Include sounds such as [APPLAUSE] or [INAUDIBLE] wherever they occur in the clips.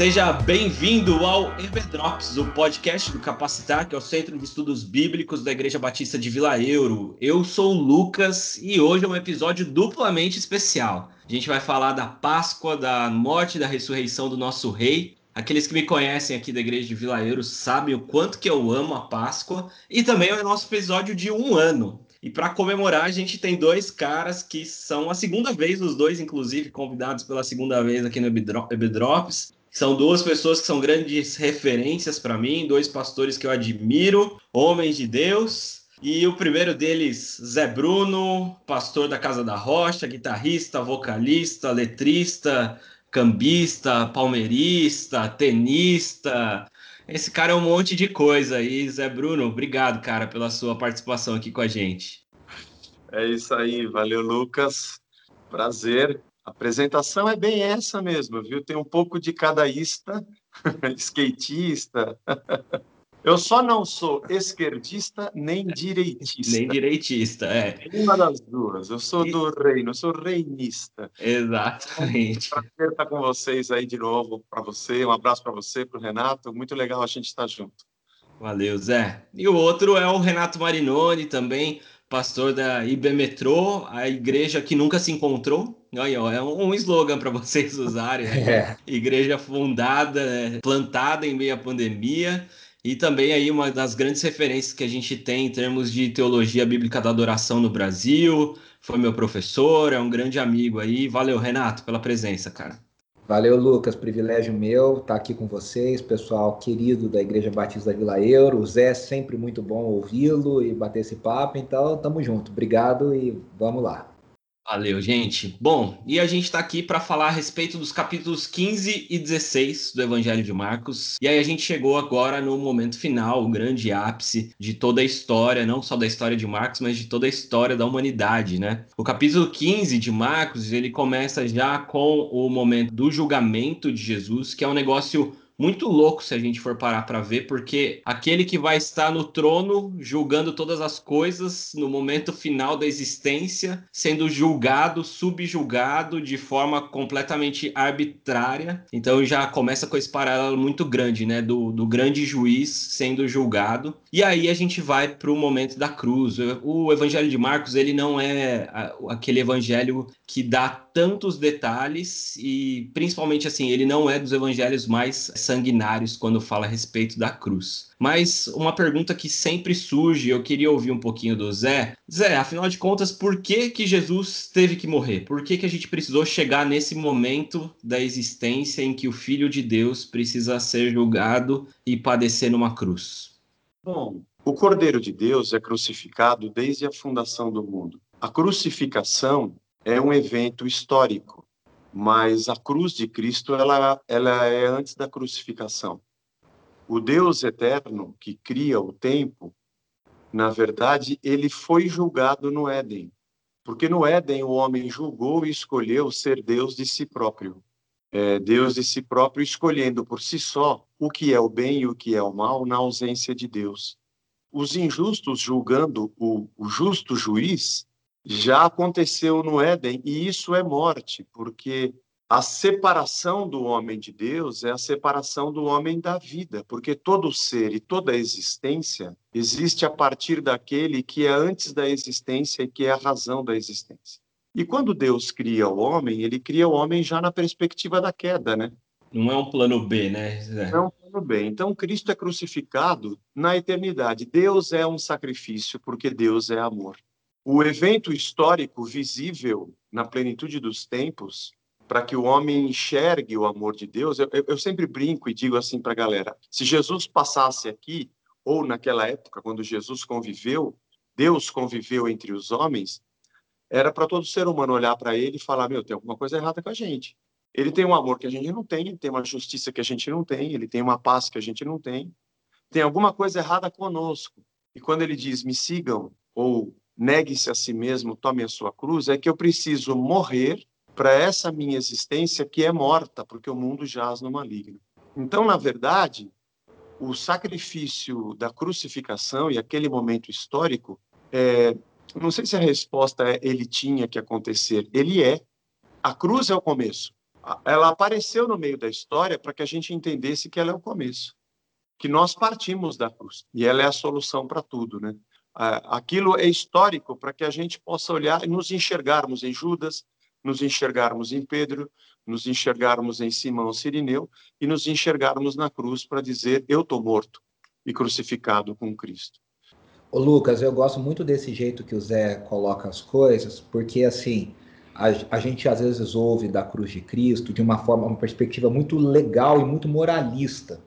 Seja bem-vindo ao Ebedrops, o podcast do Capacitar, que é o Centro de Estudos Bíblicos da Igreja Batista de Vila Euro. Eu sou o Lucas e hoje é um episódio duplamente especial. A gente vai falar da Páscoa, da morte e da ressurreição do nosso rei. Aqueles que me conhecem aqui da Igreja de Vila Euro sabem o quanto que eu amo a Páscoa. E também é o nosso episódio de um ano. E para comemorar, a gente tem dois caras que são a segunda vez, os dois, inclusive, convidados pela segunda vez aqui no Ebedrops. São duas pessoas que são grandes referências para mim, dois pastores que eu admiro, homens de Deus. E o primeiro deles, Zé Bruno, pastor da Casa da Rocha, guitarrista, vocalista, letrista, cambista, palmeirista, tenista. Esse cara é um monte de coisa aí. Zé Bruno, obrigado, cara, pela sua participação aqui com a gente. É isso aí, valeu, Lucas. Prazer a apresentação é bem essa mesmo, viu? Tem um pouco de cadaísta, [LAUGHS] skatista. Eu só não sou esquerdista nem [LAUGHS] direitista. Nem direitista, é. Uma das duas. Eu sou e... do reino, eu sou reinista. Exatamente. Prazer estar com vocês aí de novo, para você. Um abraço para você, para o Renato. Muito legal a gente estar junto. Valeu, Zé. E o outro é o Renato Marinoni, também pastor da IB Metrô, a igreja que nunca se encontrou. Olha, é um slogan para vocês usarem. Né? [LAUGHS] É. Igreja fundada, né? plantada em meio à pandemia. E também aí uma das grandes referências que a gente tem em termos de teologia bíblica da adoração no Brasil. Foi meu professor, é um grande amigo aí. Valeu, Renato, pela presença, cara. Valeu, Lucas. Privilégio meu estar aqui com vocês, pessoal querido da Igreja Batista da Vila Euro. O Zé, sempre muito bom ouvi-lo e bater esse papo. Então, tamo junto. Obrigado e vamos lá. Valeu, gente. Bom, e a gente está aqui para falar a respeito dos capítulos 15 e 16 do Evangelho de Marcos. E aí a gente chegou agora no momento final, o grande ápice de toda a história, não só da história de Marcos, mas de toda a história da humanidade, né? O capítulo 15 de Marcos, ele começa já com o momento do julgamento de Jesus, que é um negócio muito louco se a gente for parar para ver, porque aquele que vai estar no trono julgando todas as coisas no momento final da existência, sendo julgado, subjulgado de forma completamente arbitrária. Então já começa com esse paralelo muito grande, né, do, do grande juiz sendo julgado. E aí a gente vai para o momento da cruz. O Evangelho de Marcos ele não é aquele evangelho que dá tantos detalhes e principalmente assim ele não é dos evangelhos mais sanguinários quando fala a respeito da cruz. Mas uma pergunta que sempre surge, eu queria ouvir um pouquinho do Zé. Zé, afinal de contas, por que que Jesus teve que morrer? Por que que a gente precisou chegar nesse momento da existência em que o Filho de Deus precisa ser julgado e padecer numa cruz? Bom, o Cordeiro de Deus é crucificado desde a fundação do mundo. A crucificação é um evento histórico, mas a cruz de Cristo ela, ela é antes da crucificação. O Deus eterno que cria o tempo, na verdade, ele foi julgado no Éden, porque no Éden o homem julgou e escolheu ser Deus de si próprio. É, Deus de si próprio escolhendo por si só o que é o bem e o que é o mal na ausência de Deus. Os injustos julgando o, o justo juiz já aconteceu no Éden, e isso é morte, porque a separação do homem de Deus é a separação do homem da vida, porque todo ser e toda existência existe a partir daquele que é antes da existência e que é a razão da existência. E quando Deus cria o homem, ele cria o homem já na perspectiva da queda, né? Não é um plano B, né? Não é um plano B. Então, Cristo é crucificado na eternidade. Deus é um sacrifício, porque Deus é amor o evento histórico visível na plenitude dos tempos, para que o homem enxergue o amor de Deus, eu, eu sempre brinco e digo assim para a galera: se Jesus passasse aqui, ou naquela época, quando Jesus conviveu, Deus conviveu entre os homens, era para todo ser humano olhar para ele e falar: meu, tem alguma coisa errada com a gente. Ele tem um amor que a gente não tem, ele tem uma justiça que a gente não tem, ele tem uma paz que a gente não tem. Tem alguma coisa errada conosco. E quando ele diz: me sigam, ou negue-se a si mesmo, tome a sua cruz, é que eu preciso morrer para essa minha existência que é morta, porque o mundo jaz no maligno. Então, na verdade, o sacrifício da crucificação e aquele momento histórico, é, não sei se a resposta é ele tinha que acontecer, ele é. A cruz é o começo. ela apareceu no meio da história para que a gente entendesse que ela é o começo, que nós partimos da cruz e ela é a solução para tudo, né? Aquilo é histórico para que a gente possa olhar e nos enxergarmos em Judas, nos enxergarmos em Pedro, nos enxergarmos em Simão Sirineu e nos enxergarmos na cruz para dizer eu estou morto e crucificado com Cristo. Ô Lucas, eu gosto muito desse jeito que o Zé coloca as coisas, porque assim, a, a, gente às vezes ouve da cruz de Cristo de uma forma, uma perspectiva muito legal e muito moralista.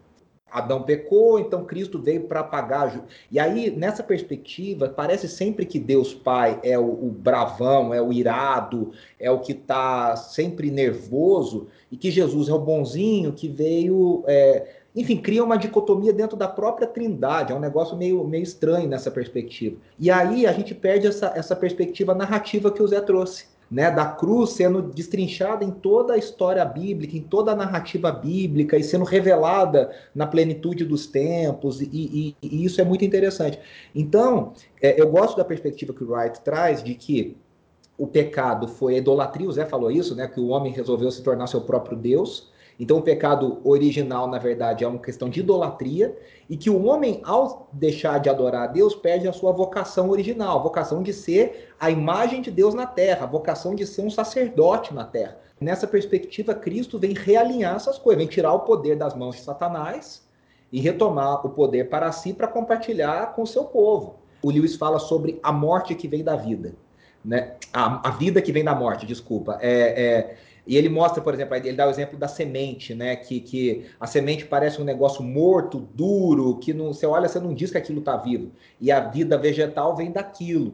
Adão pecou, então Cristo veio para pagar. E aí, nessa perspectiva, parece sempre que Deus Pai é o, o bravão, é o irado, é o que está sempre nervoso, e que Jesus é o bonzinho que veio. É... enfim, cria uma dicotomia dentro da própria trindade. É um negócio meio, meio estranho nessa perspectiva. E aí a gente perde essa, essa perspectiva narrativa que o Zé trouxe né, da cruz sendo destrinchada em toda a história bíblica, em toda a narrativa bíblica e sendo revelada na plenitude dos tempos, e, e, e isso é muito interessante. Então, é, eu gosto da perspectiva que o Wright traz de que o pecado foi a idolatria, o Zé falou isso, né, que o homem resolveu se tornar seu próprio Deus, então, o pecado original, na verdade, é uma questão de idolatria, e que o homem, ao deixar de adorar a Deus, perde a sua vocação original, a vocação de ser a imagem de Deus na terra, a vocação de ser um sacerdote na terra. Nessa perspectiva, Cristo vem realinhar essas coisas, vem tirar o poder das mãos de Satanás e retomar o poder para si para compartilhar com o seu povo. O Lewis fala sobre a morte que vem da vida. Né? A, a vida que vem da morte, desculpa. É, é, e ele mostra, por exemplo, ele dá o exemplo da semente, né? Que, que a semente parece um negócio morto, duro, que não, você olha, você não diz que aquilo está vivo. E a vida vegetal vem daquilo.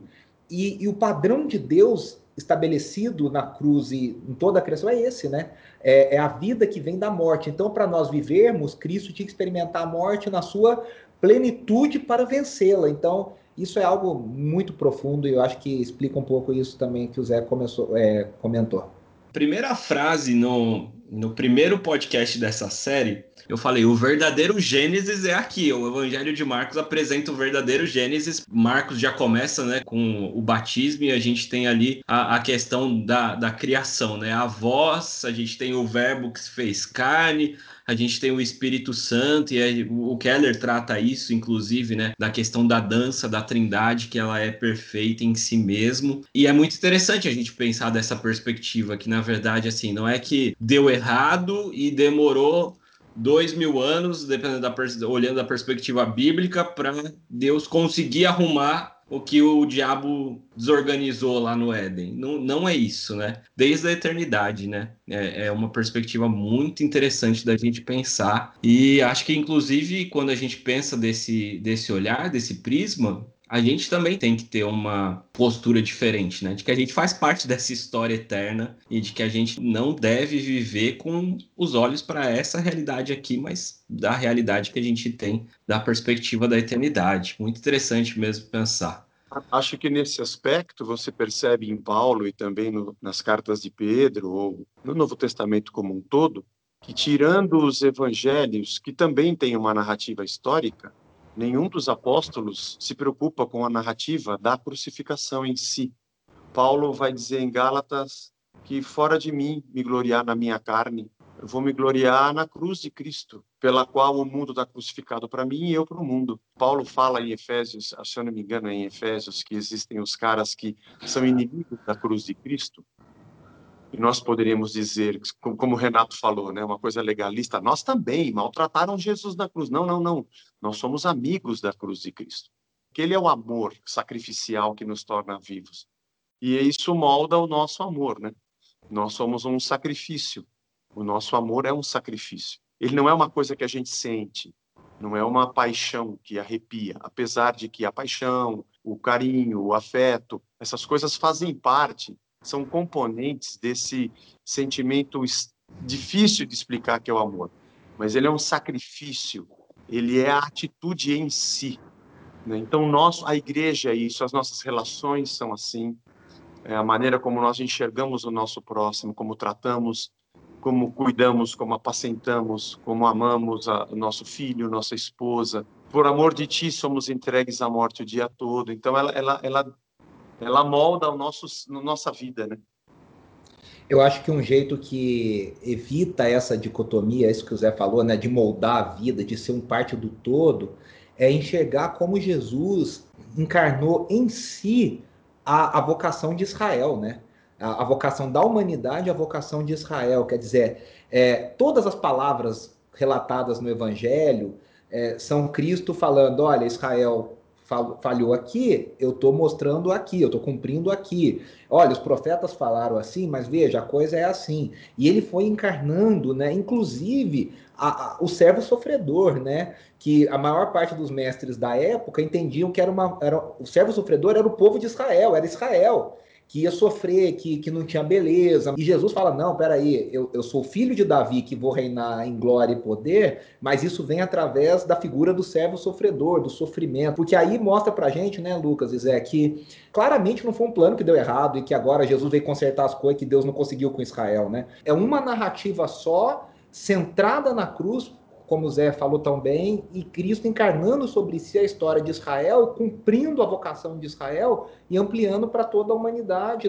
E, e, o padrão de Deus estabelecido na cruz e em toda a criação é esse, né? É, é a vida que vem da morte. Então, para nós vivermos, Cristo tinha que experimentar a morte na sua plenitude para vencê-la. Então, isso é algo muito profundo e eu acho que explica um pouco isso também que o Zé começou, é, comentou primeira frase no, no primeiro podcast dessa série, eu falei: o verdadeiro Gênesis é aqui. O Evangelho de Marcos apresenta o verdadeiro Gênesis. Marcos já começa né, com o batismo e a gente tem ali a, a questão da, da criação, né? A voz, a gente tem o verbo que se fez carne, a gente tem o Espírito Santo, e o Keller trata isso, inclusive, né, da questão da dança, da trindade, que ela é perfeita em si mesmo. E é muito interessante a gente pensar dessa perspectiva, que na verdade, assim, não é que deu errado e demorou dois mil anos, dependendo da olhando da perspectiva bíblica, para Deus conseguir arrumar o que o diabo desorganizou lá no Éden. Não, não é isso, né? Desde a eternidade, né? É, é, uma perspectiva muito interessante da gente pensar. E acho que, inclusive, quando a gente pensa desse, desse olhar, desse prisma, a gente também tem que ter uma postura diferente, né? De que a gente faz parte dessa história eterna e de que a gente não deve viver com os olhos para essa realidade aqui, mas da realidade que a gente tem da perspectiva da eternidade. Muito interessante mesmo pensar. Acho que nesse aspecto você percebe em Paulo e também no, nas cartas de Pedro ou no Novo Testamento como um todo que tirando os evangelhos que também têm uma narrativa histórica, nenhum dos apóstolos se preocupa com a narrativa da crucificação em si. Paulo vai dizer em Gálatas que fora de mim me gloriar na minha carne, eu vou me gloriar na cruz de Cristo, pela qual o mundo está crucificado para mim e eu para o mundo. Paulo fala em Efésios, se eu não me engano, é em Efésios, que existem os caras que são inimigos da cruz de Cristo, e nós poderíamos dizer, como o Renato falou, né, uma coisa legalista, nós também maltrataram Jesus na cruz. Não, não, não. Nós somos amigos da cruz de Cristo. Que ele é o amor sacrificial que nos torna vivos. E isso molda o nosso amor, né? Nós somos um sacrifício. O nosso amor é um sacrifício. Ele não é uma coisa que a gente sente, não é uma paixão que arrepia, apesar de que a paixão, o carinho, o afeto, essas coisas fazem parte são componentes desse sentimento difícil de explicar que é o amor, mas ele é um sacrifício, ele é a atitude em si. Né? Então, nós, a igreja é isso, as nossas relações são assim, é a maneira como nós enxergamos o nosso próximo, como tratamos, como cuidamos, como apacentamos, como amamos o nosso filho, nossa esposa. Por amor de ti, somos entregues à morte o dia todo. Então, ela, ela, ela ela molda o nosso, no nossa vida, né? Eu acho que um jeito que evita essa dicotomia, isso que o Zé falou, né, de moldar a vida, de ser um parte do todo, é enxergar como Jesus encarnou em si a, a vocação de Israel, né? A, vocação da humanidade, a vocação de Israel. Quer dizer, é, todas as palavras relatadas no Evangelho é, são Cristo falando: olha, Israel falhou aqui, eu estou mostrando aqui, eu estou cumprindo aqui. Olha, os profetas falaram assim, mas veja, a coisa é assim. E ele foi encarnando, né? Inclusive a, a, o servo sofredor, né? Que a maior parte dos mestres da época entendiam que era uma, era, o servo sofredor era o povo de Israel, era Israel que ia sofrer, que, que não tinha beleza. E Jesus fala: não, peraí, eu, eu sou filho de Davi que vou reinar em glória e poder, mas isso vem através da figura do servo sofredor, do sofrimento. Porque aí mostra pra gente, né, Lucas e Zé, que claramente não foi um plano que deu errado e que agora Jesus veio consertar as coisas que Deus não conseguiu com Israel, né? É uma narrativa só, centrada na cruz, como o Zé falou tão bem, e Cristo encarnando sobre si a história de Israel, cumprindo a vocação de Israel e ampliando para toda a humanidade.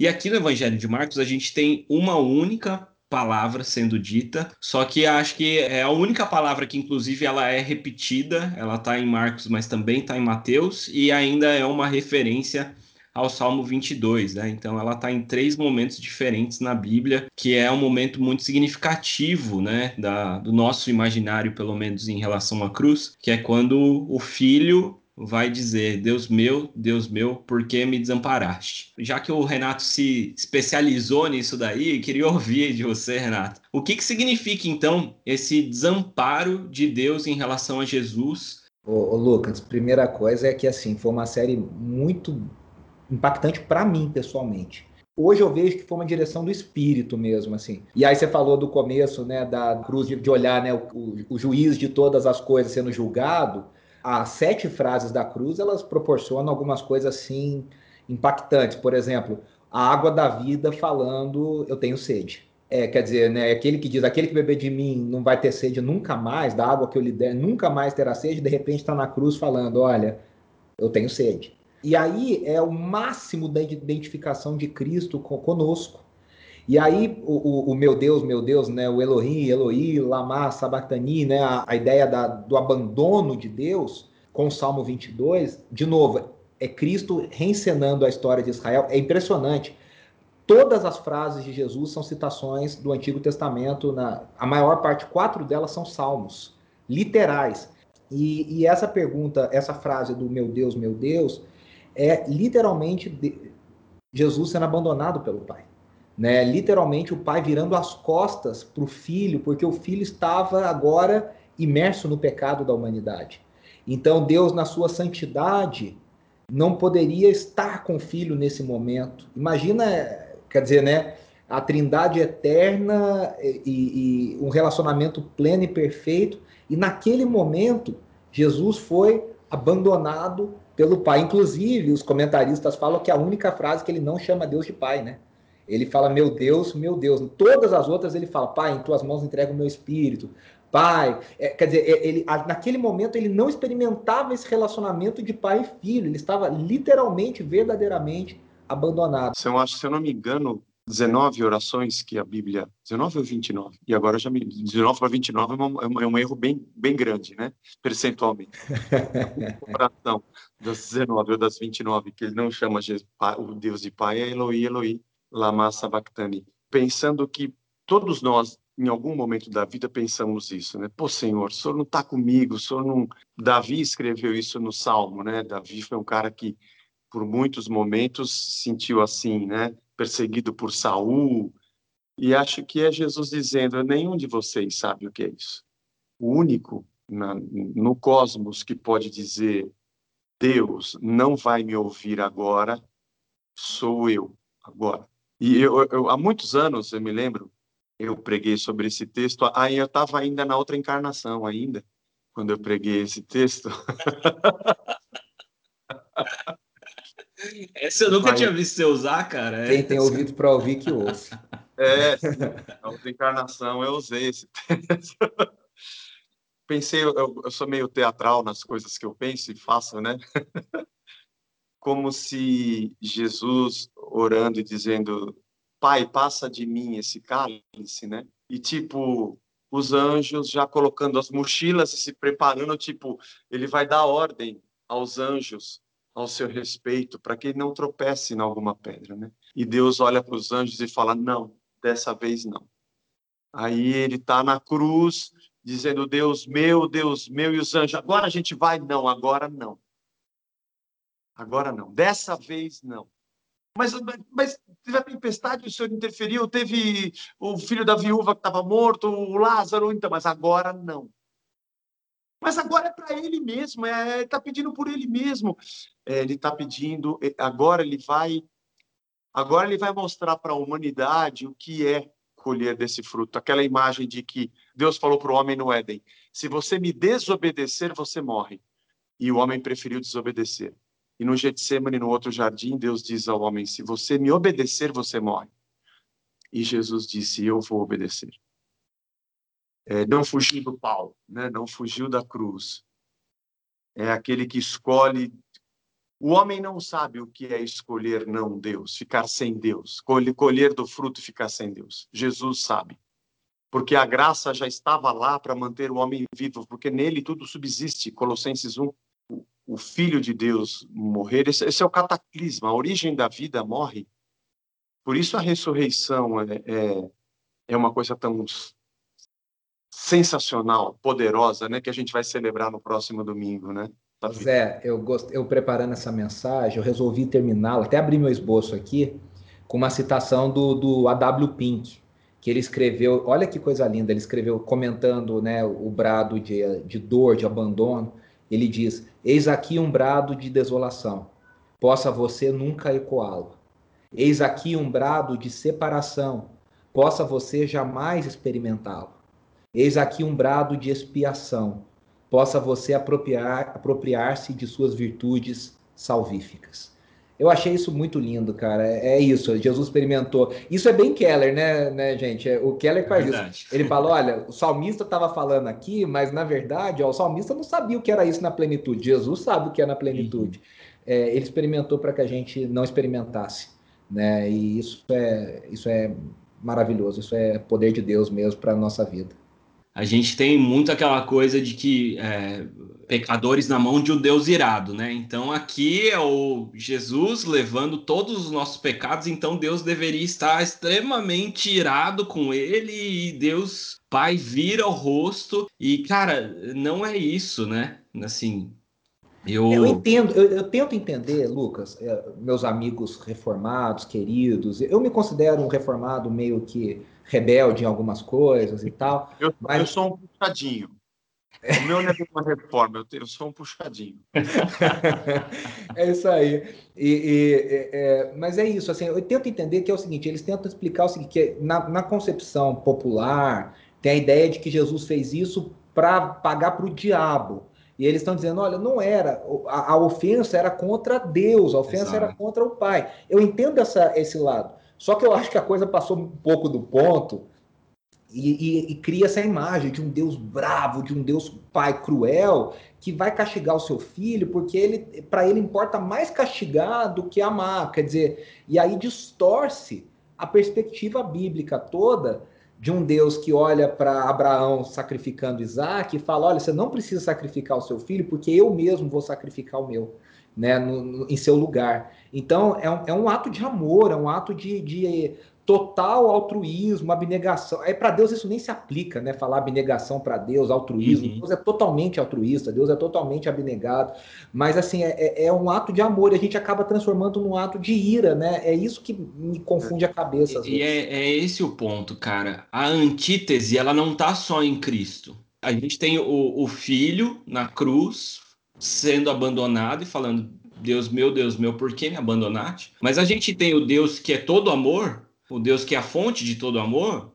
E aqui no Evangelho de Marcos a gente tem uma única palavra sendo dita, só que acho que é a única palavra que inclusive ela é repetida, ela está em Marcos, mas também está em Mateus e ainda é uma referência ao Salmo 22, né? Então ela está em três momentos diferentes na Bíblia, que é um momento muito significativo, né, da, do nosso imaginário, pelo menos em relação à cruz, que é quando o filho vai dizer: Deus meu, Deus meu, por que me desamparaste? Já que o Renato se especializou nisso daí, queria ouvir de você, Renato. O que, que significa então esse desamparo de Deus em relação a Jesus? Ô, ô Lucas, primeira coisa é que assim foi uma série muito impactante para mim pessoalmente. Hoje eu vejo que foi uma direção do espírito mesmo, assim. E aí você falou do começo, né, da cruz de, olhar, né, o, o, juiz de todas as coisas sendo julgado. As sete frases da cruz, elas proporcionam algumas coisas, assim, impactantes. Por exemplo, a água da vida falando, eu tenho sede. É, quer dizer, né, aquele que diz, aquele que beber de mim não vai ter sede nunca mais, da água que eu lhe der, nunca mais terá sede, de repente está na cruz falando, olha, eu tenho sede. E aí é o máximo da identificação de Cristo conosco. E aí o, o, o meu Deus, meu Deus, né, o Elohim, Eloí, Lama, Sabachthani, né, a, a ideia da, do abandono de Deus, com o Salmo 22, de novo, é Cristo reencenando a história de Israel. É impressionante. Todas as frases de Jesus são citações do Antigo Testamento, na, a maior parte, quatro delas são salmos, literais. E, e essa pergunta, essa frase do meu Deus, meu Deus, é literalmente Jesus sendo abandonado pelo pai. Né? Literalmente o pai virando as costas para o filho, porque o filho estava agora imerso no pecado da humanidade. Então Deus, na sua santidade, não poderia estar com o filho nesse momento. Imagina, quer dizer, né? A trindade eterna e, e um relacionamento pleno e perfeito, e naquele momento Jesus foi abandonado pelo pai. Inclusive, os comentaristas falam que a única frase que ele não chama Deus de pai, né? Ele fala, meu Deus, meu Deus. Todas as outras ele fala, pai, em tuas mãos entrego o meu espírito. Pai, é, quer dizer, é, ele, naquele momento ele não experimentava esse relacionamento de pai e filho. Ele estava literalmente, verdadeiramente abandonado. Se eu, acho, se eu não me engano, 19 orações que a Bíblia. 19 ou 29? E agora já me. 19 para 29 é, um, é um erro bem, bem grande, né? Percentualmente. [LAUGHS] comparação das 19 ou das 29, que ele não chama Jesus, o Deus de Pai, é Eloi, Eloi, Lama Sabachthani. Pensando que todos nós, em algum momento da vida, pensamos isso, né? Pô, Senhor, o Senhor não está comigo, o Senhor não. Davi escreveu isso no Salmo, né? Davi foi um cara que, por muitos momentos, sentiu assim, né? Perseguido por Saul, e acho que é Jesus dizendo: nenhum de vocês sabe o que é isso. O único na, no cosmos que pode dizer Deus não vai me ouvir agora sou eu agora. E eu, eu, há muitos anos eu me lembro eu preguei sobre esse texto. Aí eu estava ainda na outra encarnação ainda quando eu preguei esse texto. [LAUGHS] Essa eu nunca Mas... tinha visto você usar, cara. Quem tem ouvido para ouvir que ouça. [LAUGHS] É, na outra encarnação eu usei esse texto. [LAUGHS] pensei, eu, eu sou meio teatral nas coisas que eu penso e faço, né? [LAUGHS] Como se Jesus orando e dizendo, Pai, passa de mim esse cálice, né? E tipo, os anjos já colocando as mochilas e se preparando, tipo, ele vai dar ordem aos anjos ao seu respeito para que ele não tropece em alguma pedra, né? E Deus olha para os anjos e fala: "Não, dessa vez não". Aí ele está na cruz, dizendo: Deus meu, Deus meu, e os anjos, agora a gente vai? Não, agora não. Agora não. Dessa vez não. Mas, mas teve a tempestade, o Senhor interferiu, teve o filho da viúva que estava morto, o Lázaro, então, mas agora não. Mas agora é para ele mesmo, é, ele está pedindo por ele mesmo. É, ele está pedindo, é, agora ele vai, agora ele vai mostrar para a humanidade o que é colher desse fruto. Aquela imagem de que Deus falou para o homem no Éden: se você me desobedecer, você morre. E o homem preferiu desobedecer. E no Getsemane, no outro jardim, Deus diz ao homem: se você me obedecer, você morre. E Jesus disse: eu vou obedecer. É, não fugiu do pau, né? não fugiu da cruz. É aquele que escolhe o homem não sabe o que é escolher não Deus, ficar sem Deus, colher do fruto e ficar sem Deus. Jesus sabe. Porque a graça já estava lá para manter o homem vivo, porque nele tudo subsiste. Colossenses 1. O Filho de Deus morrer, esse, é o cataclisma, a origem da vida morre. Por isso a ressurreição é, é, é uma coisa tão sensacional, poderosa, né, que a gente vai celebrar no próximo domingo, né? Zé, eu, gost... eu preparando essa mensagem, eu resolvi terminá-la, até abrir meu esboço aqui, com uma citação do, do A.W. Pink, que ele escreveu, olha que coisa linda, ele escreveu comentando né, o brado de, de dor, de abandono, ele diz, eis aqui um brado de desolação, possa você nunca ecoá-lo. Eis aqui um brado de separação, possa você jamais experimentá-lo. Eis aqui um brado de expiação, possa você apropriar, apropriar-se de suas virtudes salvíficas. Eu achei isso muito lindo, cara. É, é isso, Jesus experimentou. Isso é bem Keller, né, né gente? É, o Keller faz é isso. Ele falou: olha, o salmista estava falando aqui, mas na verdade, ó, o salmista não sabia o que era isso na plenitude. Jesus sabe o que é na plenitude. Uhum. É, ele experimentou para que a gente não experimentasse. Né? E isso é, isso é maravilhoso, isso é poder de Deus mesmo para a nossa vida a gente tem muito aquela coisa de que é, pecadores na mão de um Deus irado, né? Então aqui é o Jesus levando todos os nossos pecados, então Deus deveria estar extremamente irado com ele e Deus Pai vira o rosto e cara, não é isso, né? Assim, eu... eu entendo, eu, eu, tento entender, Lucas, é, meus amigos reformados, queridos, eu me considero um reformado meio que rebelde em algumas coisas e tal. Eu, mas... eu sou um puxadinho. O meu não é uma reforma, eu, eu sou um puxadinho. [LAUGHS] é isso aí. E, e é, é, mas é isso, assim, eu tento entender que é o seguinte, eles tentam explicar o seguinte, que na, na concepção popular tem a ideia de que Jesus fez isso para pagar para o diabo. E eles estão dizendo, olha, não era, a, a, ofensa era contra Deus, a ofensa Exato. era contra o Pai. Eu entendo essa, esse lado. Só que eu acho que a coisa passou um pouco do ponto e, e, e, cria essa imagem de um Deus bravo, de um Deus pai cruel, que vai castigar o seu filho, porque ele, para ele importa mais castigar do que amar. Quer dizer, e aí distorce a perspectiva bíblica toda de um Deus que olha para Abraão sacrificando Isaac e fala: olha, você não precisa sacrificar o seu filho, porque eu mesmo vou sacrificar o meu né, no, no, em seu lugar. Então, é um, é um ato de amor, é um ato de, de total altruísmo, abnegação. Aí para Deus isso nem se aplica, né? Falar abnegação para Deus, altruísmo. Uhum. Deus é totalmente altruísta, Deus é totalmente abnegado. Mas assim, é, é, é um ato de amor e a gente acaba transformando num ato de ira, né? É isso que me confunde a cabeça. E é, é, esse o ponto, cara. A antítese, ela não tá só em Cristo. A gente tem o, o filho na cruz, sendo abandonado e falando: Deus meu, Deus meu, por que me abandonaste? Mas a gente tem o Deus que é todo amor, o Deus que é a fonte de todo amor,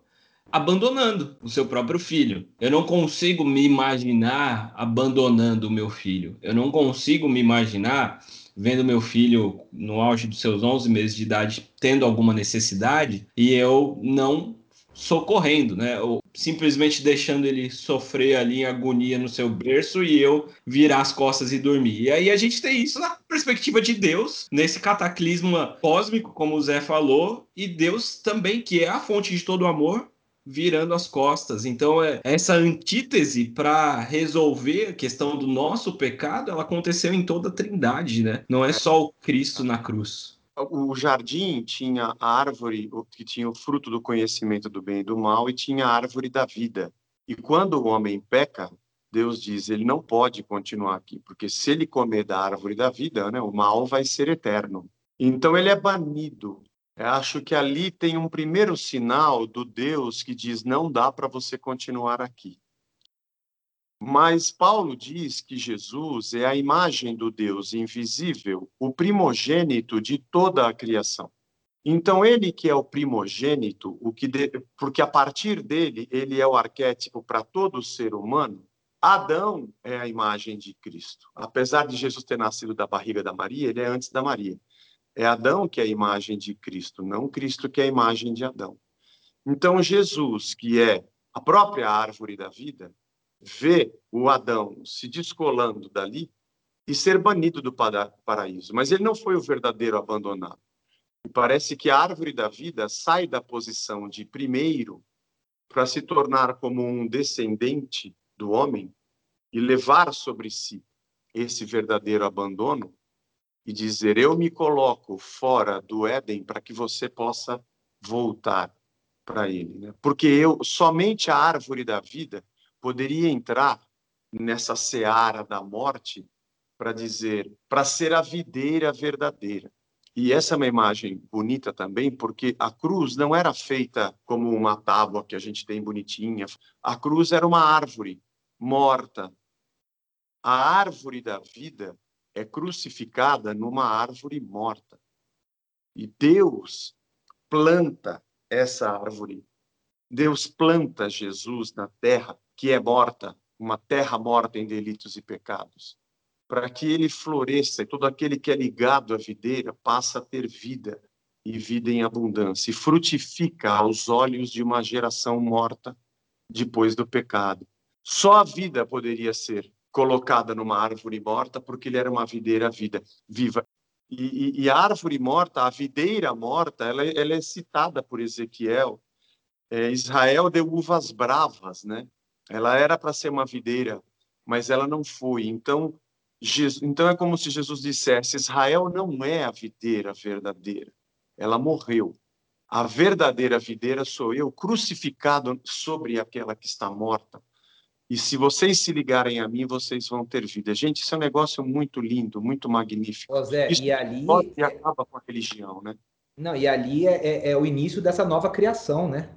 abandonando o seu próprio filho. Eu não consigo me imaginar abandonando o meu filho. Eu não consigo me imaginar vendo meu filho no auge dos seus 11 meses de idade tendo alguma necessidade e eu não socorrendo, né? Ou simplesmente deixando ele sofrer ali em agonia no seu berço e eu virar as costas e dormir. E aí a gente tem isso na perspectiva de Deus, nesse cataclisma cósmico, como o Zé falou, e Deus também, que é a fonte de todo o amor, virando as costas. Então, é, essa antítese para resolver a questão do nosso pecado, ela aconteceu em toda a Trindade, né? Não é só o Cristo na cruz o jardim tinha a árvore que tinha o fruto do conhecimento do bem e do mal e tinha a árvore da vida. E quando o homem peca, Deus diz, ele não pode continuar aqui, porque se ele comer da árvore da vida, né, o mal vai ser eterno. Então ele é banido. Eu acho que ali tem um primeiro sinal do Deus que diz não dá para você continuar aqui. Mas Paulo diz que Jesus é a imagem do Deus invisível, o primogênito de toda a criação. Então ele que é o primogênito, o que de... porque a partir dele ele é o arquétipo para todo ser humano. Adão é a imagem de Cristo. Apesar de Jesus ter nascido da barriga da Maria, ele é antes da Maria. É Adão que é a imagem de Cristo, não Cristo que é a imagem de Adão. Então Jesus, que é a própria árvore da vida, ver o Adão se descolando dali e ser banido do paraíso. Mas ele não foi o verdadeiro abandonado. E parece que a árvore da vida sai da posição de primeiro para se tornar como um descendente do homem e levar sobre si esse verdadeiro abandono e dizer: Eu me coloco fora do Éden para que você possa voltar para ele. Né? Porque eu somente a árvore da vida poderia entrar nessa seara da morte para dizer, para ser a videira verdadeira. E essa é uma imagem bonita também, porque a cruz não era feita como uma tábua que a gente tem bonitinha. A cruz era uma árvore morta. A árvore da vida é crucificada numa árvore morta. E Deus planta essa árvore. Deus planta Jesus na terra que é morta, uma terra morta em delitos e pecados, para que ele floresça e todo aquele que é ligado à videira passa a ter vida e vida em abundância e frutifica aos olhos de uma geração morta depois do pecado. Só a vida poderia ser colocada numa árvore morta porque ele era uma videira vida, viva. E, e, e a árvore morta, a videira morta, ela, ela é citada por Ezequiel. É, Israel deu uvas bravas, né? Ela era para ser uma videira, mas ela não foi. Então, Jesus, então é como se Jesus dissesse: Israel não é a videira verdadeira. Ela morreu. A verdadeira videira sou eu, crucificado sobre aquela que está morta. E se vocês se ligarem a mim, vocês vão ter vida. Gente, isso é um negócio muito lindo, muito magnífico. José, isso e ali e acaba com a religião, né? Não, e ali é, é, é o início dessa nova criação, né?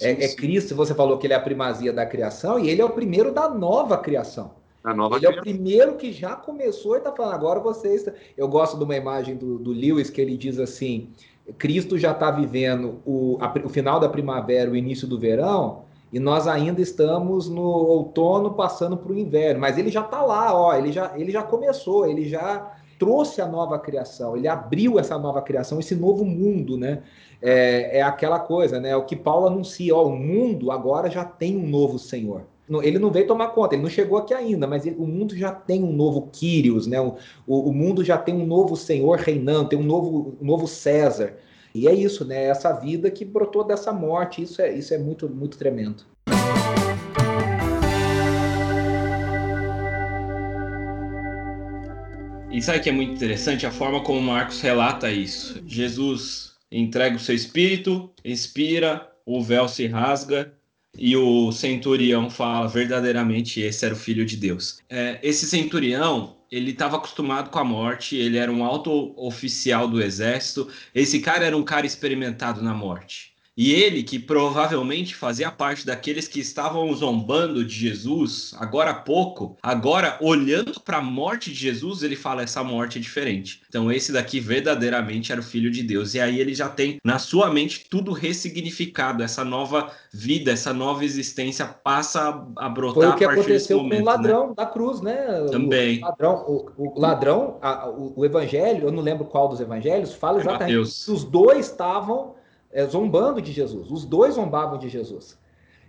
É, sim, é, é, Cristo, você falou que ele é a primazia da criação, e ele é o primeiro da nova criação. Nova ele criação. é o primeiro que já começou e está falando, agora vocês. Eu gosto de uma imagem do, do Lewis que ele diz assim: Cristo já está vivendo o, a, o final da primavera, o início do verão, e nós ainda estamos no outono passando para o inverno, mas ele já está lá, ó, ele já, ele já começou, ele já trouxe a nova criação, ele abriu essa nova criação, esse novo mundo, né? É, é aquela coisa, né? O que Paulo anuncia, ó, o mundo agora já tem um novo Senhor. Ele não veio tomar conta, ele não chegou aqui ainda, mas ele, o mundo já tem um novo Quírios, né? O, o, o, mundo já tem um novo Senhor reinando, tem um novo, um novo César. E é isso, né? Essa vida que brotou dessa morte, isso é, isso é muito, muito tremendo. E sabe que é muito interessante a forma como Marcos relata isso. Jesus entrega o seu espírito, expira, o véu se rasga e o centurião fala verdadeiramente esse era o filho de Deus. É, esse centurião ele estava acostumado com a morte, ele era um alto oficial do exército. Esse cara era um cara experimentado na morte. E ele, que provavelmente fazia parte daqueles que estavam zombando de Jesus agora há pouco, agora olhando para a morte de Jesus, ele fala: essa morte é diferente. Então, esse daqui verdadeiramente era o filho de Deus. E aí ele já tem na sua mente tudo ressignificado, essa nova vida, essa nova existência passa a brotar Foi o que aconteceu momento, com o né? ladrão né? da cruz, né? Também. O ladrão, o, o ladrão a, o, o, evangelho, eu não lembro qual dos evangelhos, fala exatamente que os dois estavam é, zombando de Jesus. Os dois zombavam de Jesus.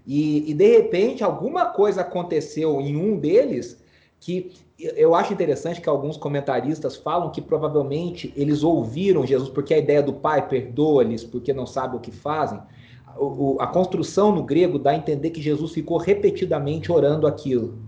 E, e, de repente alguma coisa aconteceu em um deles que eu acho interessante que alguns comentaristas falam que provavelmente eles ouviram Jesus, porque a ideia do pai perdoa-lhes porque não sabe o que fazem. O, o, a construção no grego dá a entender que Jesus ficou repetidamente orando aquilo.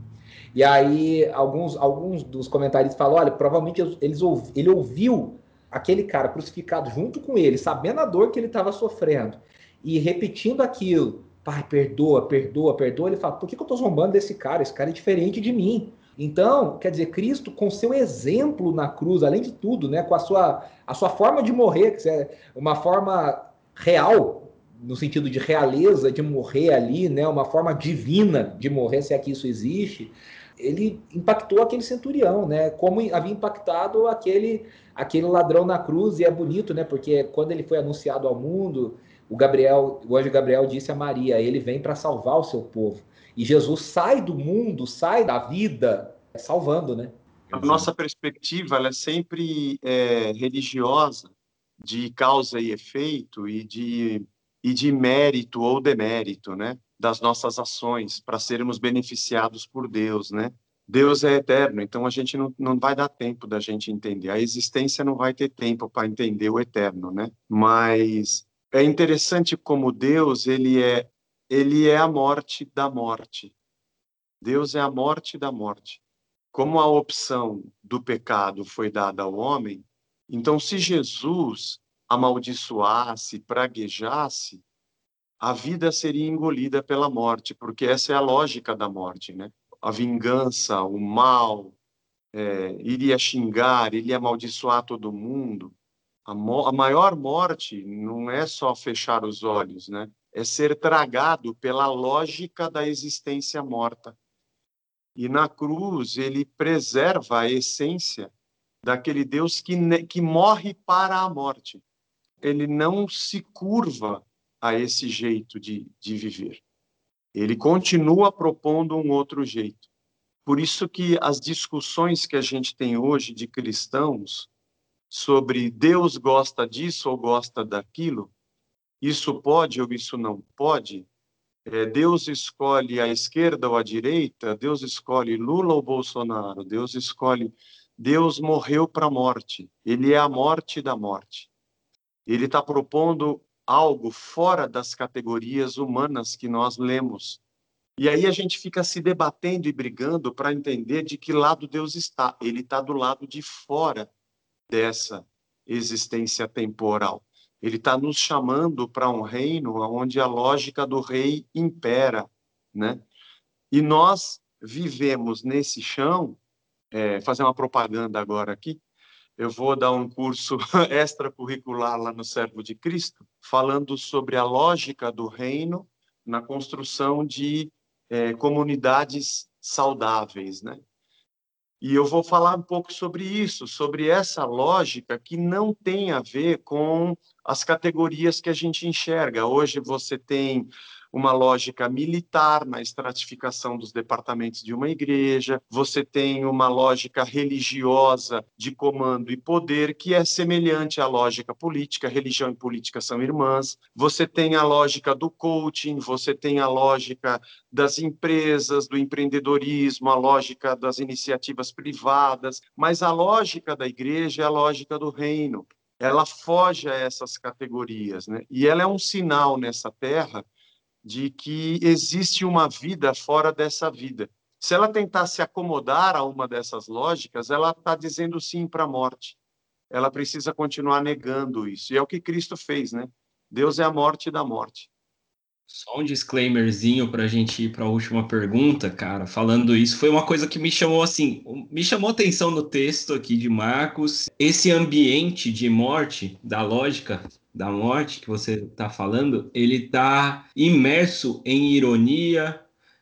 E aí alguns, alguns dos comentaristas falam, olha, provavelmente eles, ele ouviu aquele cara crucificado junto com ele, sabendo a dor que ele estava sofrendo, e repetindo aquilo, pai, perdoa, perdoa, perdoa, ele fala, por que, que eu estou zombando desse cara? Esse cara é diferente de mim. Então, quer dizer, Cristo, com seu exemplo na cruz, além de tudo, né, com a sua, a sua forma de morrer, que é uma forma real, no sentido de realeza, de morrer ali, né, uma forma divina de morrer, se é que isso existe, ele impactou aquele centurião, né, como havia impactado aquele, aquele ladrão na cruz, e é bonito, né, porque quando ele foi anunciado ao mundo, o Gabriel, o anjo Gabriel disse a Maria, ele vem para salvar o seu povo. E Jesus sai do mundo, sai da vida, salvando, né? A nossa perspectiva é sempre é, religiosa, de causa e efeito e de, e de mérito ou demérito, né? Das nossas ações para sermos beneficiados por Deus, né? Deus é eterno, então a gente não, não vai dar tempo da gente entender. A existência não vai ter tempo para entender o eterno, né? Mas é interessante como Deus ele é ele é a morte da morte. Deus é a morte da morte. Como a opção do pecado foi dada ao homem, então se Jesus amaldiçoasse, praguejasse, a vida seria engolida pela morte, porque essa é a lógica da morte, né? A vingança, o mal, é, iria xingar, iria amaldiçoar todo mundo. A, a maior morte não é só fechar os olhos, né? é ser tragado pela lógica da existência morta. E na cruz, ele preserva a essência daquele Deus que, que morre para a morte. Ele não se curva a esse jeito de, de viver. Ele continua propondo um outro jeito. Por isso que as discussões que a gente tem hoje de cristãos sobre Deus gosta disso ou gosta daquilo, isso pode ou isso não pode, é, Deus escolhe a esquerda ou a direita, Deus escolhe Lula ou Bolsonaro, Deus escolhe. Deus morreu para a morte, ele é a morte da morte. Ele está propondo algo fora das categorias humanas que nós lemos. E aí a gente fica se debatendo e brigando para entender de que lado Deus está. Ele está do lado de fora dessa existência temporal. Ele está nos chamando para um reino onde a lógica do rei impera, né? E nós vivemos nesse chão. É, fazer uma propaganda agora aqui. Eu vou dar um curso [LAUGHS] extracurricular lá no Servo de Cristo, falando sobre a lógica do reino na construção de é, comunidades saudáveis, né? E eu vou falar um pouco sobre isso, sobre essa lógica que não tem a ver com as categorias que a gente enxerga. Hoje você tem uma lógica militar na estratificação dos departamentos de uma igreja, você tem uma lógica religiosa de comando e poder que é semelhante à lógica política, religião e política são irmãs, você tem a lógica do coaching, você tem a lógica das empresas, do empreendedorismo, a lógica das iniciativas privadas, mas a lógica da igreja é a lógica do reino. Ela foge a essas categorias, né? E ela é um sinal nessa terra de que existe uma vida fora dessa vida. Se ela tentar se acomodar a uma dessas lógicas, ela está dizendo sim para a morte. Ela precisa continuar negando isso. E é o que Cristo fez, né? Deus é a morte da morte. Só um disclaimerzinho para a gente ir para a última pergunta, cara. Falando isso, foi uma coisa que me chamou assim, me chamou atenção no texto aqui de Marcos. Esse ambiente de morte, da lógica da morte que você está falando, ele está imerso em ironia,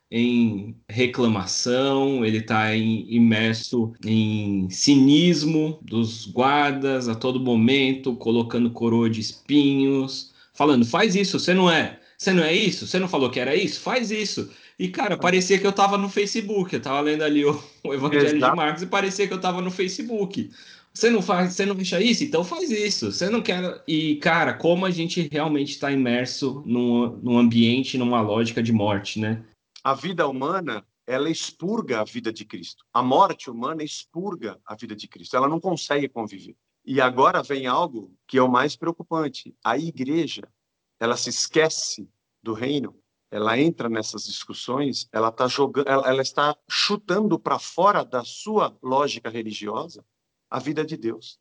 em reclamação, ele está imerso em cinismo dos guardas a todo momento, colocando coroa de espinhos, falando: faz isso, você não é, você não é isso, você não falou que era isso, faz isso. E, cara, parecia que eu estava no Facebook, eu estava lendo ali o, o Evangelho Exato. de Marcos e parecia que eu estava no Facebook Você não faz, você não deixa isso, então faz isso. Você não quer. E, cara, como a gente realmente está imerso num, num ambiente, numa lógica de morte, né? A vida humana, ela expurga a vida de Cristo. A morte humana expurga a vida de Cristo. Ela não consegue conviver. E agora vem algo que é o mais preocupante. A igreja, ela se esquece do reino ela entra nessas discussões, ela está jogando, ela, ela está chutando para fora da sua lógica religiosa a vida de Deus.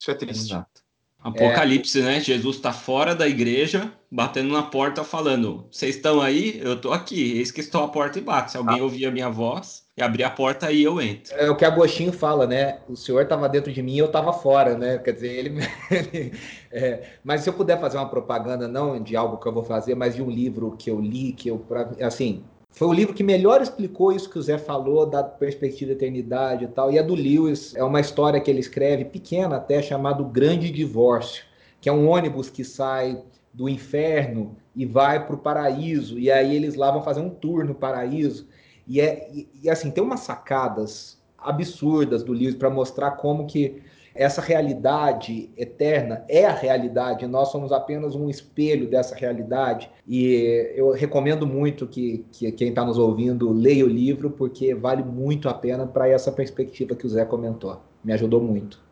Isso é triste. Exato. Apocalipse, é... né? Jesus está fora da igreja, batendo na porta, falando: Vocês estão aí? Eu estou aqui. Eis que estou à porta e bato. Se alguém ah. ouvir a minha voz e abrir a porta, aí eu entro. É o que Agostinho fala, né? O senhor estava dentro de mim e eu estava fora, né? Quer dizer, [LAUGHS] ele. é... mas se eu puder fazer uma propaganda, não de algo que eu vou fazer, mas de um livro que eu li, que eu. Assim, foi o livro que melhor explicou isso que o Zé falou, da perspectiva da eternidade e tal. E é do Lewis, é uma história que ele escreve, pequena até, chamado Grande Divórcio, que é um ônibus que sai do inferno e vai para o paraíso. E aí eles lá vão fazer um tour no paraíso. E, é, e, e assim, tem umas sacadas absurdas do Lewis para mostrar como que essa realidade eterna é a realidade, nós somos apenas um espelho dessa realidade. E eu recomendo muito que, que quem está nos ouvindo leia o livro, porque vale muito a pena para essa perspectiva que o Zé comentou. Me ajudou muito.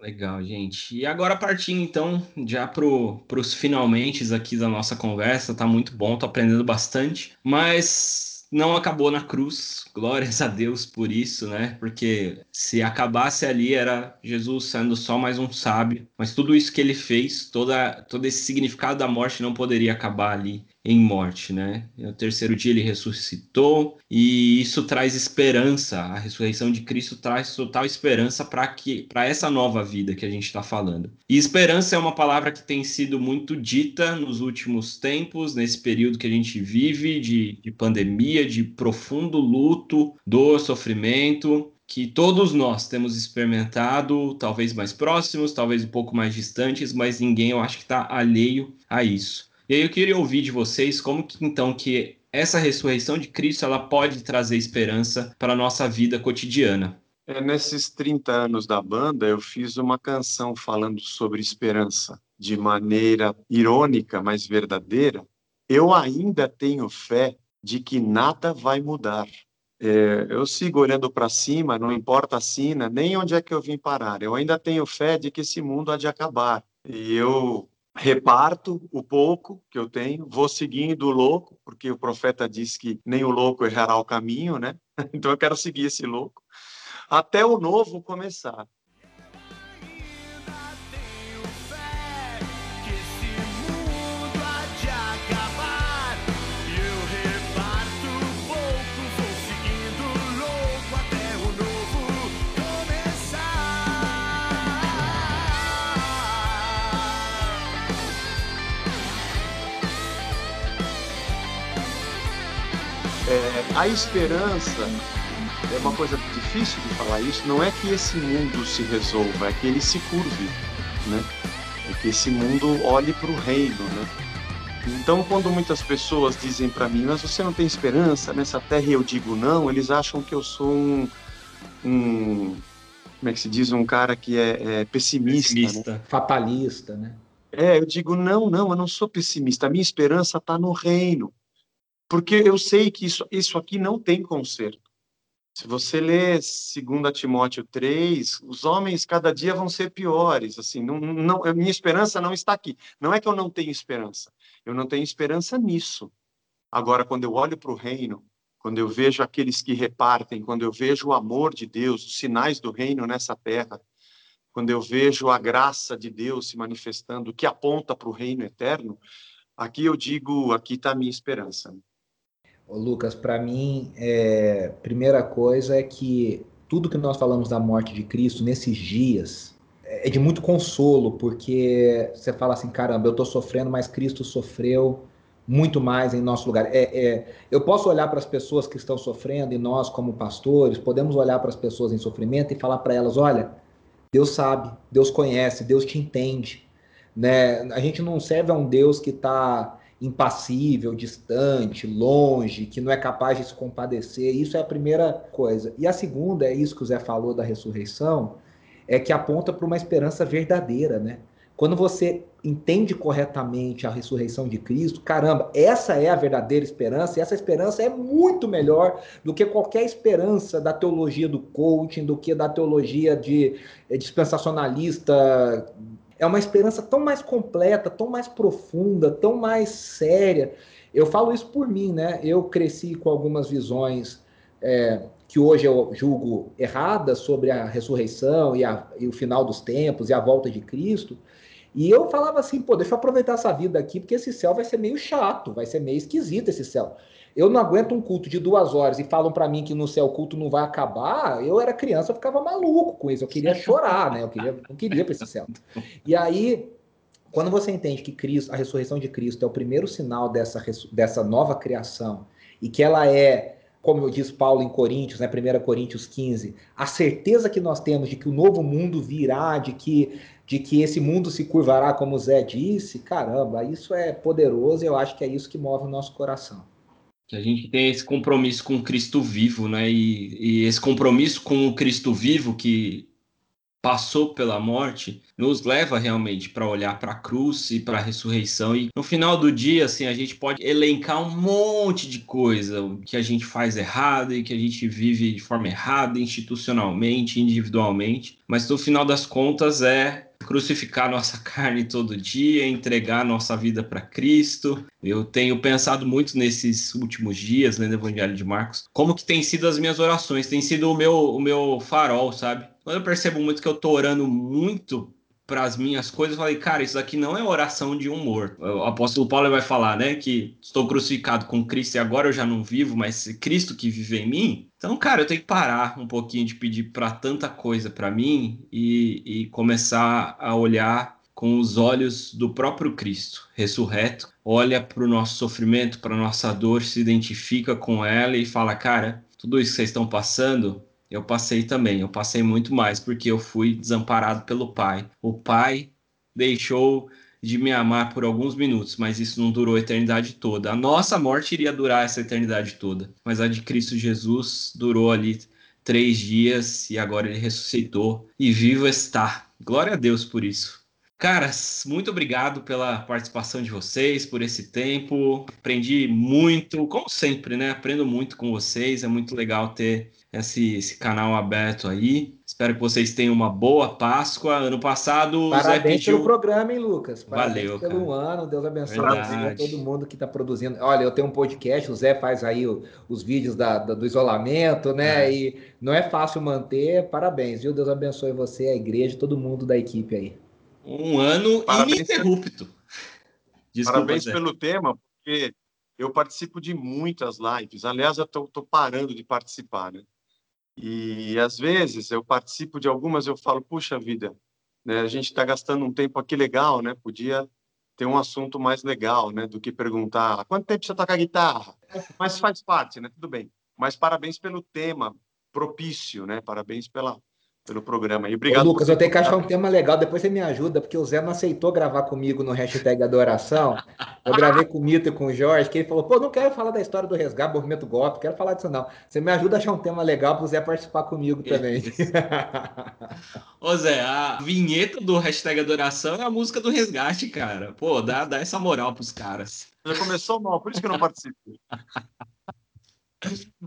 Legal, gente. E agora partindo então já para os finalmente aqui da nossa conversa, tá muito bom, tô aprendendo bastante, mas não acabou na cruz, glórias a Deus por isso, né? Porque se acabasse ali era Jesus sendo só mais um sábio, mas tudo isso que ele fez, toda, todo esse significado da morte não poderia acabar ali em morte, né? No terceiro dia ele ressuscitou e isso traz esperança. A ressurreição de Cristo traz total esperança para que para essa nova vida que a gente está falando. E esperança é uma palavra que tem sido muito dita nos últimos tempos, nesse período que a gente vive de, de pandemia, de profundo luto, dor, sofrimento que todos nós temos experimentado, talvez mais próximos, talvez um pouco mais distantes, mas ninguém eu acho que está alheio a isso. E aí eu queria ouvir de vocês como que então que essa ressurreição de Cristo ela pode trazer esperança para a nossa vida cotidiana. É, nesses 30 anos da banda, eu fiz uma canção falando sobre esperança de maneira irônica, mas verdadeira. Eu ainda tenho fé de que nada vai mudar. É, eu sigo olhando para cima, não importa a sina, nem onde é que eu vim parar. Eu ainda tenho fé de que esse mundo há de acabar. E eu reparto o pouco que eu tenho, vou seguindo o louco, porque o profeta diz que nem o louco errará o caminho, né? [LAUGHS] Então eu quero seguir esse louco até o novo começar. A esperança é uma coisa difícil de falar isso. Não é que esse mundo se resolva, é que ele se curve, né? É que esse mundo olhe para o reino, né? Então, quando muitas pessoas dizem para mim, mas você não tem esperança nessa terra, e eu digo não, eles acham que eu sou um, um como é que se diz, um cara que é, é pessimista, né? pessimista. Né? fatalista, né? É, eu digo não, não, eu não sou pessimista. A minha esperança está no reino porque eu sei que isso, isso aqui não tem conserto. Se você ler 2 Timóteo 3, os homens cada dia vão ser piores. Assim, não, não, minha esperança não está aqui. Não é que eu não tenho esperança. Eu não tenho esperança nisso. Agora, quando eu olho para o reino, quando eu vejo aqueles que repartem, quando eu vejo o amor de Deus, os sinais do reino nessa terra, quando eu vejo a graça de Deus se manifestando, que aponta para o reino eterno, aqui eu digo, aqui está a minha esperança. Lucas, para mim, é, primeira coisa é que tudo que nós falamos da morte de Cristo nesses dias é de muito consolo, porque você fala assim, caramba, eu estou sofrendo, mas Cristo sofreu muito mais em nosso lugar. É, é eu posso olhar para as pessoas que estão sofrendo e nós, como pastores, podemos olhar para as pessoas em sofrimento e falar para elas: olha, Deus sabe, Deus conhece, Deus te entende. Né? A gente não serve a um Deus que está impassível, distante, longe, que não é capaz de se compadecer. Isso é a primeira coisa. E a segunda é isso que o Zé falou da ressurreição, é que aponta para uma esperança verdadeira, né? Quando você entende corretamente a ressurreição de Cristo, caramba, essa é a verdadeira esperança, e essa esperança é muito melhor do que qualquer esperança da teologia do coaching, do que da teologia de eh, dispensacionalista. É uma esperança tão mais completa, tão mais profunda, tão mais séria. Eu falo isso por mim, né? Eu cresci com algumas visões é, que hoje eu julgo erradas sobre a ressurreição e, a, e o final dos tempos e a volta de Cristo. E eu falava assim, pô, deixa eu aproveitar essa vida aqui, porque esse céu vai ser meio chato, vai ser meio esquisito esse céu. Eu não aguento um culto de duas horas e falam para mim que no céu o culto não vai acabar. Eu era criança, eu ficava maluco com isso. Eu queria chorar, né? Eu queria, não queria para esse céu. E aí, quando você entende que Cristo, a ressurreição de Cristo é o primeiro sinal dessa, dessa nova criação e que ela é como diz Paulo em Coríntios, né, 1 Coríntios 15, a certeza que nós temos de que o novo mundo virá, de que de que esse mundo se curvará, como Zé disse, caramba, isso é poderoso e eu acho que é isso que move o nosso coração. Que a gente tem esse compromisso com Cristo vivo, né? E, e esse compromisso com o Cristo vivo que passou pela morte nos leva realmente para olhar para a cruz e para a ressurreição e no final do dia assim a gente pode elencar um monte de coisa que a gente faz errado e que a gente vive de forma errada institucionalmente individualmente mas no final das contas é crucificar nossa [LAUGHS] carne todo dia, entregar nossa vida para Cristo. Eu tenho pensado muito nesses últimos dias, né, no Evangelho de Marcos, como que tem sido as minhas orações, tem sido o meu, o meu farol, sabe? Quando eu percebo muito que eu tô orando muito para as minhas coisas, eu falei, cara, isso aqui não é oração de um morto. O apóstolo Paulo vai falar, né, que estou crucificado com Cristo e agora eu já não vivo, mas Cristo que vive em mim. Então, cara, eu tenho que parar um pouquinho de pedir para tanta coisa para mim e, e começar a olhar com os olhos do próprio Cristo ressurreto, olha para o nosso sofrimento, para nossa dor, se identifica com ela e fala, cara, tudo isso que vocês estão passando, eu passei também, eu passei muito mais, porque eu fui desamparado pelo Pai. O Pai deixou de me amar por alguns minutos, mas isso não durou a eternidade toda. A nossa morte iria durar essa eternidade toda, mas a de Cristo Jesus durou ali três dias e agora ele ressuscitou e vivo está. Glória a Deus por isso. Caras, muito obrigado pela participação de vocês, por esse tempo. Aprendi muito, como sempre, né? Aprendo muito com vocês. É muito legal ter esse, esse canal aberto aí. Espero que vocês tenham uma boa Páscoa. Ano passado, Parabéns pediu... pelo programa, hein, Lucas? Parabéns Valeu, pelo cara. ano. Deus abençoe a todo mundo que está produzindo. Olha, eu tenho um podcast, o Zé faz aí o, os vídeos da, da, do isolamento, né? É. E não é fácil manter. Parabéns, viu? Deus abençoe você, a igreja, todo mundo da equipe aí. Um ano Parabéns ininterrupto. Desculpa, Parabéns Zé. pelo tema, porque eu participo de muitas lives. Aliás, eu estou parando de participar, né? E às vezes eu participo de algumas, eu falo, puxa vida, né? A gente está gastando um tempo aqui legal, né? Podia ter um assunto mais legal, né? Do que perguntar quanto tempo você toca guitarra. Mas faz parte, né? Tudo bem. Mas parabéns pelo tema propício, né? Parabéns pela pelo programa. E obrigado. Ô, Lucas, eu tenho que achar um tema legal, depois você me ajuda, porque o Zé não aceitou gravar comigo no hashtag Adoração. Eu gravei com o Mito e com o Jorge, que ele falou: pô, não quero falar da história do resgate, movimento golpe, quero falar disso não. Você me ajuda a achar um tema legal para o Zé participar comigo também. [LAUGHS] Ô Zé, a vinheta do hashtag Adoração é a música do resgate, cara. Pô, dá, dá essa moral pros caras. Já começou mal, por isso que eu não participo. [LAUGHS]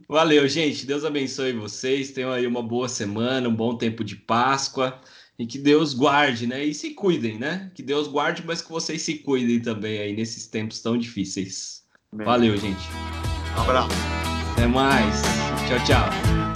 Valeu, gente. Deus abençoe vocês. Tenham aí uma boa semana, um bom tempo de Páscoa. E que Deus guarde, né? E se cuidem, né? Que Deus guarde, mas que vocês se cuidem também aí nesses tempos tão difíceis. Valeu, gente. Um abraço. Até mais. Tchau, tchau.